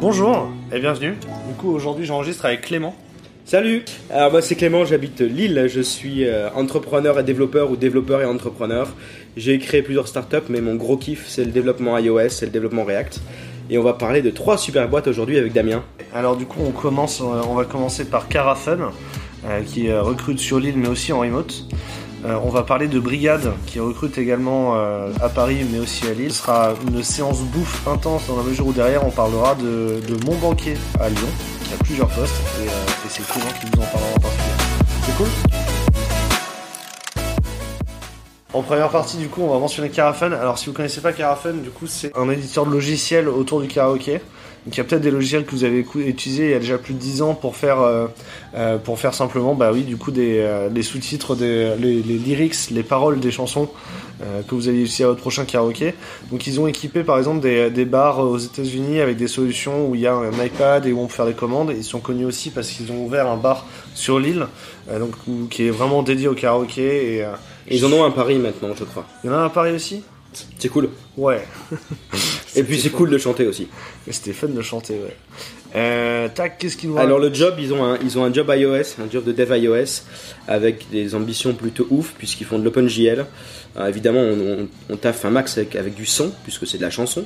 Bonjour et bienvenue. Du coup, aujourd'hui, j'enregistre avec Clément. Salut Alors moi c'est Clément, j'habite Lille, je suis euh, entrepreneur et développeur ou développeur et entrepreneur. J'ai créé plusieurs startups mais mon gros kiff c'est le développement iOS, c'est le développement React. Et on va parler de trois super boîtes aujourd'hui avec Damien. Alors du coup, on commence, euh, on va commencer par Carafun, euh, qui recrute sur l'île mais aussi en remote. Euh, on va parler de Brigade, qui recrute également euh, à Paris mais aussi à Lille. Ce sera une séance bouffe intense dans la mesure où derrière on parlera de, Mon Banquier à Lyon, qui a plusieurs postes, et, euh, c'est Clément qui nous en parlera en particulier. C'est cool? En première partie, du coup, on va mentionner Carafun. Alors, si vous connaissez pas Carafun, du coup, c'est un éditeur de logiciels autour du karaoké. Donc, il y a peut-être des logiciels que vous avez utilisés il y a déjà plus de 10 ans pour faire, euh, euh, pour faire simplement, bah oui, du coup, des, euh, les sous-titres, des, les, les lyrics, les paroles des chansons euh, que vous allez utiliser à votre prochain karaoké. Donc, ils ont équipé, par exemple, des, des bars aux États-Unis avec des solutions où il y a un iPad et où on peut faire des commandes. Ils sont connus aussi parce qu'ils ont ouvert un bar sur l'île, euh, donc où- qui est vraiment dédié au karaoké. Et euh, Et ils en ont un à Paris maintenant je crois. il y en a un à Paris aussi? C'est cool. Ouais. Et puis c'est cool de chanter aussi. C'était fun de chanter, ouais. Euh, tac, qu'est-ce qu'il nous Alors le job, ils ont un, ils ont un job iOS, un job de dev iOS, avec des ambitions plutôt ouf, puisqu'ils font de l'OpenJL. Euh, évidemment, on, on, on taffe un max avec, avec du son, puisque c'est de la chanson.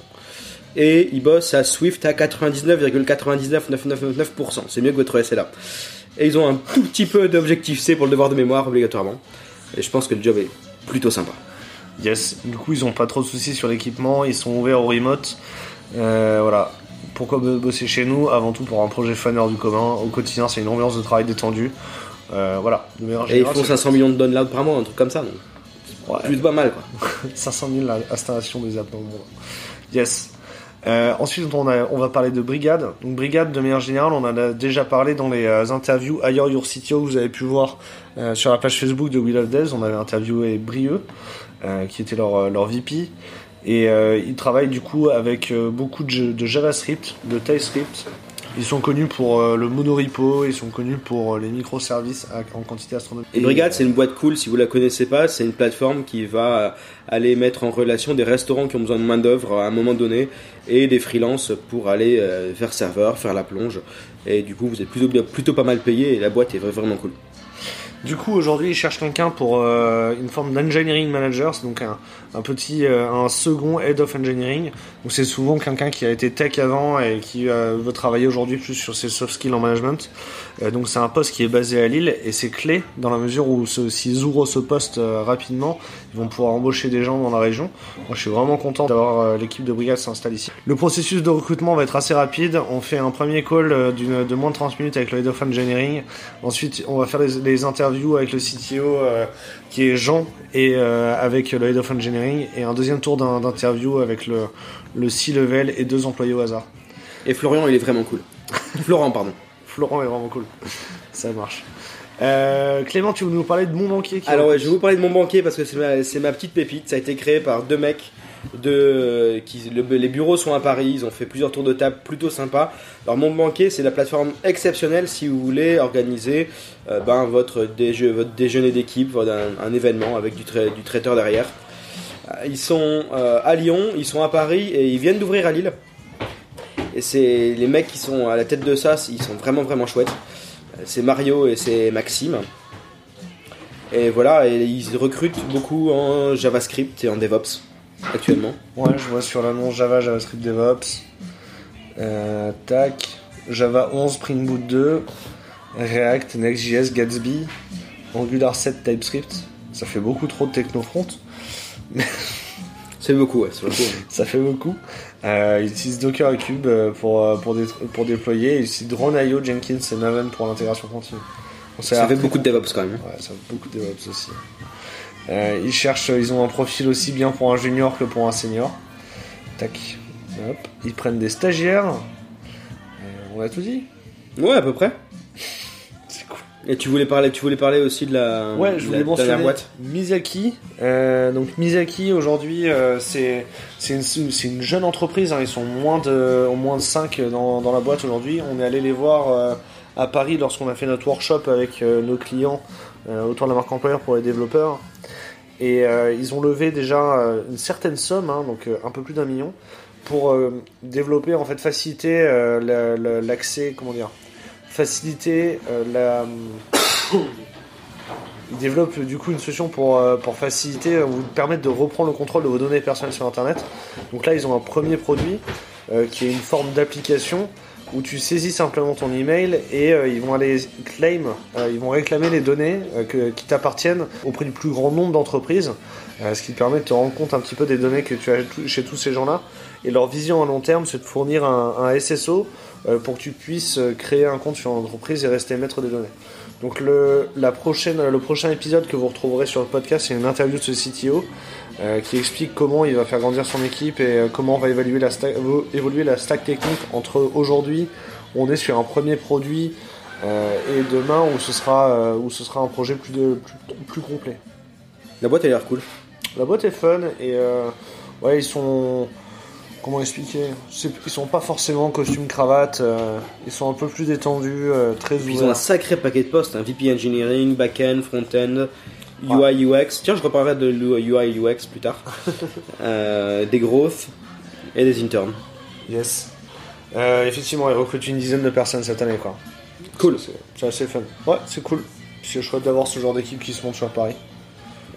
Et ils bossent à Swift à 99,99999%. C'est mieux que votre SLA. Et ils ont un tout petit peu d'objectif C pour le devoir de mémoire, obligatoirement. Et je pense que le job est plutôt sympa. Yes. Du coup, ils ont pas trop de soucis sur l'équipement, ils sont ouverts au remote. Euh, voilà. Pourquoi bo- bosser chez nous Avant tout pour un projet hors du commun. Au quotidien, c'est une ambiance de travail détendue. Euh, voilà. De manière Et ils font c'est 500 millions de downloads par mois, un truc comme ça. Donc, Ouais. plus pas mal, quoi. 500 000 installations des apps dans le monde. Yes. Euh, ensuite, on, va parler de Brigade. Donc, Brigade, de manière générale, on en a déjà parlé dans les euh, interviews ailleurs Your que vous avez pu voir euh, sur la page Facebook de Will of Devs. On avait interviewé Brieux, euh, qui était leur, leur VP. Et ils travaillent du coup avec beaucoup de JavaScript, de TypeScript. Ils sont connus pour euh, le monorepo, ils sont connus pour euh, les microservices en quantité astronomique. Et Brigade, c'est une boîte cool, si vous la connaissez pas, c'est une plateforme qui va euh, aller mettre en relation des restaurants qui ont besoin de main d'œuvre à un moment donné et des freelances pour aller faire serveur, faire la plonge. Et du coup, vous êtes plutôt, pas mal payé et la boîte est vra- vraiment cool. Du coup, aujourd'hui, ils cherchent quelqu'un pour euh, une forme d'engineering manager, c'est donc un, petit, euh, un second head of engineering. Donc c'est souvent quelqu'un qui a été tech avant et qui euh, veut travailler aujourd'hui plus sur ses soft skills en management. Euh, donc c'est un poste qui est basé à Lille et c'est clé dans la mesure où s'ils ouvrent ce poste euh, rapidement, ils vont pouvoir embaucher des gens dans la région. Moi, je suis vraiment content d'avoir euh, l'équipe de brigade s'installe ici. Le processus de recrutement va être assez rapide. On fait un premier call euh, d'une de moins de 30 minutes avec le head of engineering. Ensuite, on va faire les, les interviews avec le CTO euh, qui est Jean et euh, avec le head of engineering et un deuxième tour d'un- d'interview avec le, le C-level et deux employés au hasard. Et Florian, il est vraiment cool. Florent, pardon. Florent est vraiment cool. Ça marche. Euh, Clément, tu veux nous parler de mon banquier qui Alors ouais, je vais vous parler de mon banquier parce que c'est ma, petite pépite. Ça a été créé par deux mecs de qui le- les bureaux sont à Paris. Ils ont fait plusieurs tours de table plutôt sympas. Alors mon banquier, c'est la plateforme exceptionnelle si vous voulez organiser euh, ben, votre, déje- votre déjeuner d'équipe, un, un événement avec du, trai- du traiteur derrière. Euh, Ils sont euh, à Lyon, ils sont à Paris et ils viennent d'ouvrir à Lille. Et c'est les mecs qui sont à la tête de ça, ils sont vraiment vraiment chouettes. C'est Mario et c'est Maxime. Et voilà, ils recrutent beaucoup en JavaScript et en DevOps actuellement. Ouais, je vois sur l'annonce Java, JavaScript DevOps. Euh, tac. Java 11, Spring Boot 2. React, Next.js, Gatsby. Angular 7, TypeScript. Ça fait beaucoup trop de technofront. C'est beaucoup, ouais, c'est beaucoup. Ça fait beaucoup. Euh, ils utilisent Docker et Cube euh, pour, euh, pour, dé- pour déployer. Ils utilisent Drone.io, Jenkins et Maven pour l'intégration continue. On Ça fait beaucoup de DevOps quand même. Ouais, ça fait beaucoup de DevOps aussi. Euh, ils cherchent, ils ont un profil aussi bien pour un junior que pour un senior. Tac. Hop. Ils prennent des stagiaires. Euh, on a tout dit? Ouais, à peu près. Et tu voulais parler, tu voulais parler aussi de la, Ouais, je de voulais la mentionner boîte. Mizaki. Euh, donc Mizaki aujourd'hui, euh, c'est c'est une, jeune entreprise. hein. Ils sont moins de au moins de 5 dans, dans la boîte aujourd'hui. On est allé les voir euh, à Paris lorsqu'on a fait notre workshop avec euh, nos clients autour de la marque employeur pour les développeurs. Et ils ont levé déjà une certaine somme, hein, donc un peu plus d'un million. pour développer en fait faciliter la- la- l'accès comment dire faciliter euh, la ils développent du coup une solution pour, euh, pour faciliter euh, permettre de reprendre le contrôle de vos données personnelles sur internet donc là ils ont un premier produit euh, qui est une forme d'application où tu saisis simplement ton email et ils vont aller claim, ils vont réclamer les données qui t'appartiennent auprès du plus grand nombre d'entreprises, ce qui te permet de te rendre compte un petit peu des données que tu as chez tous ces gens-là. Et leur vision à long terme, c'est de fournir un, SSO pour que tu puisses euh, créer un compte sur l'entreprise et rester maître des données. Donc le, la prochaine, le prochain épisode que vous retrouverez sur le podcast, c'est une interview de ce CTO euh, qui explique comment il va faire grandir son équipe et euh, comment va évaluer la stack, évoluer la stack technique entre aujourd'hui, où on est sur un premier produit, euh, et demain où ce sera, euh, où ce sera un projet plus, de, plus, plus complet. La boîte a l'air cool. La boîte est fun et euh, ouais, ils sont. Comment expliquer? Ils sont pas forcément en costume cravate, euh, ils sont un peu plus détendus, euh, très Puis ils ont un ouverts. sacré paquet de postes, un VP Engineering, Backend, Frontend, UI, UX. Tiens, je reparlerai de l'UI, UX plus tard. Euh, des growth et des interns. Yes. Effectivement, ils recrutent une dizaine de personnes cette année, quoi. Cool. C'est assez fun. Ouais, c'est cool. C'est chouette d'avoir ce genre d'équipe qui se monte sur Paris.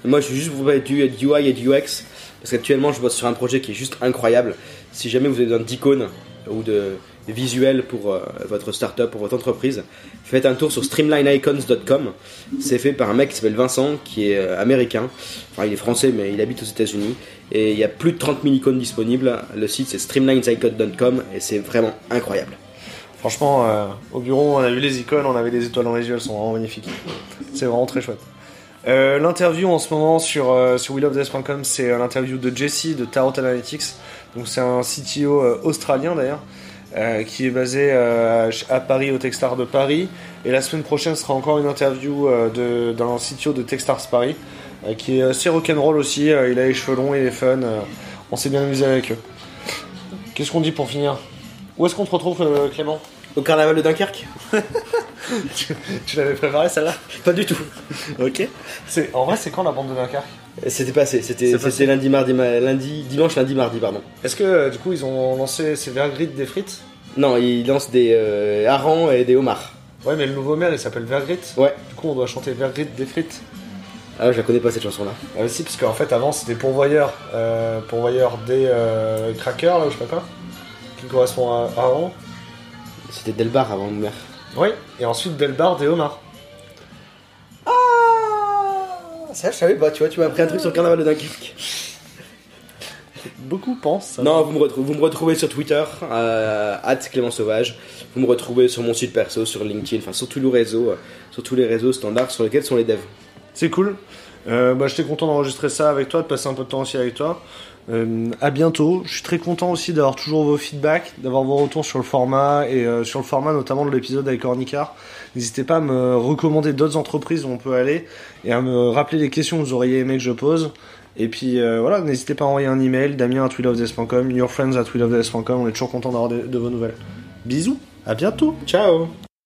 Moi, je suis juste pour parler du UI et du UX parce qu'actuellement, je bosse sur un projet qui est juste incroyable. Si jamais vous avez besoin d'icônes ou de visuels pour euh, votre startup, pour votre entreprise, faites un tour sur streamlineicons.com. C'est fait par un mec qui s'appelle Vincent, qui est euh, américain. Enfin, il est français, mais il habite aux États-Unis. Et il y a plus de 30 000 icônes disponibles. Le site, c'est streamlineicons.com et c'est vraiment incroyable. Franchement, euh, au bureau, on a vu les icônes, on avait des étoiles dans les yeux, elles sont vraiment magnifiques. C'est vraiment très chouette. Euh, l'interview en ce moment sur, euh, sur willofdeath.com, c'est euh, l'interview de Jesse de Tarot Analytics. Donc c'est un CTO euh, australien d'ailleurs, qui est basé à Paris au Techstars de Paris. Et la semaine prochaine sera encore une interview d'un CTO de Techstars Paris, qui est assez rock'n'roll aussi. il a les cheveux longs, il est fun. on s'est bien amusé avec eux. Qu'est-ce qu'on dit pour finir? Où est-ce qu'on te retrouve, Clément? Au carnaval de Dunkerque? tu, tu l'avais préparé celle-là Pas du tout. Ok. C'est en vrai c'est quand la bande de Dunkerque? C'était passé. C'était C'est passé. c'était lundi, mardi, ma- lundi, dimanche, lundi, mardi, pardon. Est-ce que euh, du coup ils ont lancé ces Vergrit des frites? Non, ils lancent des euh, harengs et des homards. Ouais mais le nouveau maire il s'appelle Vergrit. Ouais. Du coup on doit chanter Vergrit des frites. Ah, je la connais pas cette chanson-là. Euh, si parce qu'en fait avant c'était pourvoyeur, euh, pourvoyeur des euh, crackers là ou je sais pas quoi, qui correspond à Aaron. C'était Delbar avant de mère. Oui. Et ensuite Delbar des homards. Ah Ça, je savais pas, tu vois, tu m'as appris un truc sur le carnaval de Dunkerque. Beaucoup pensent. ça. Non, vous me, retrouvez, vous me retrouvez sur Twitter, euh, Clément Sauvage. Vous me retrouvez sur mon site perso, sur LinkedIn, enfin sur tous les réseaux, euh, sur tous les réseaux standards sur lesquels sont les devs. C'est cool. Euh, bah, j'étais content d'enregistrer ça avec toi, de passer un peu de temps aussi avec toi. Euh, à bientôt. Je suis très content aussi d'avoir toujours vos feedbacks, d'avoir vos retours sur le format et euh, sur le format notamment de l'épisode avec Ornicar. N'hésitez pas à me recommander d'autres entreprises où on peut aller et à me rappeler les questions que vous auriez aimé que je pose. Et puis euh, voilà, n'hésitez pas à envoyer un email, damien at willofdes.com, yourfriends willofdes.com. On est toujours content d'avoir de vos nouvelles. Bisous, à bientôt. Ciao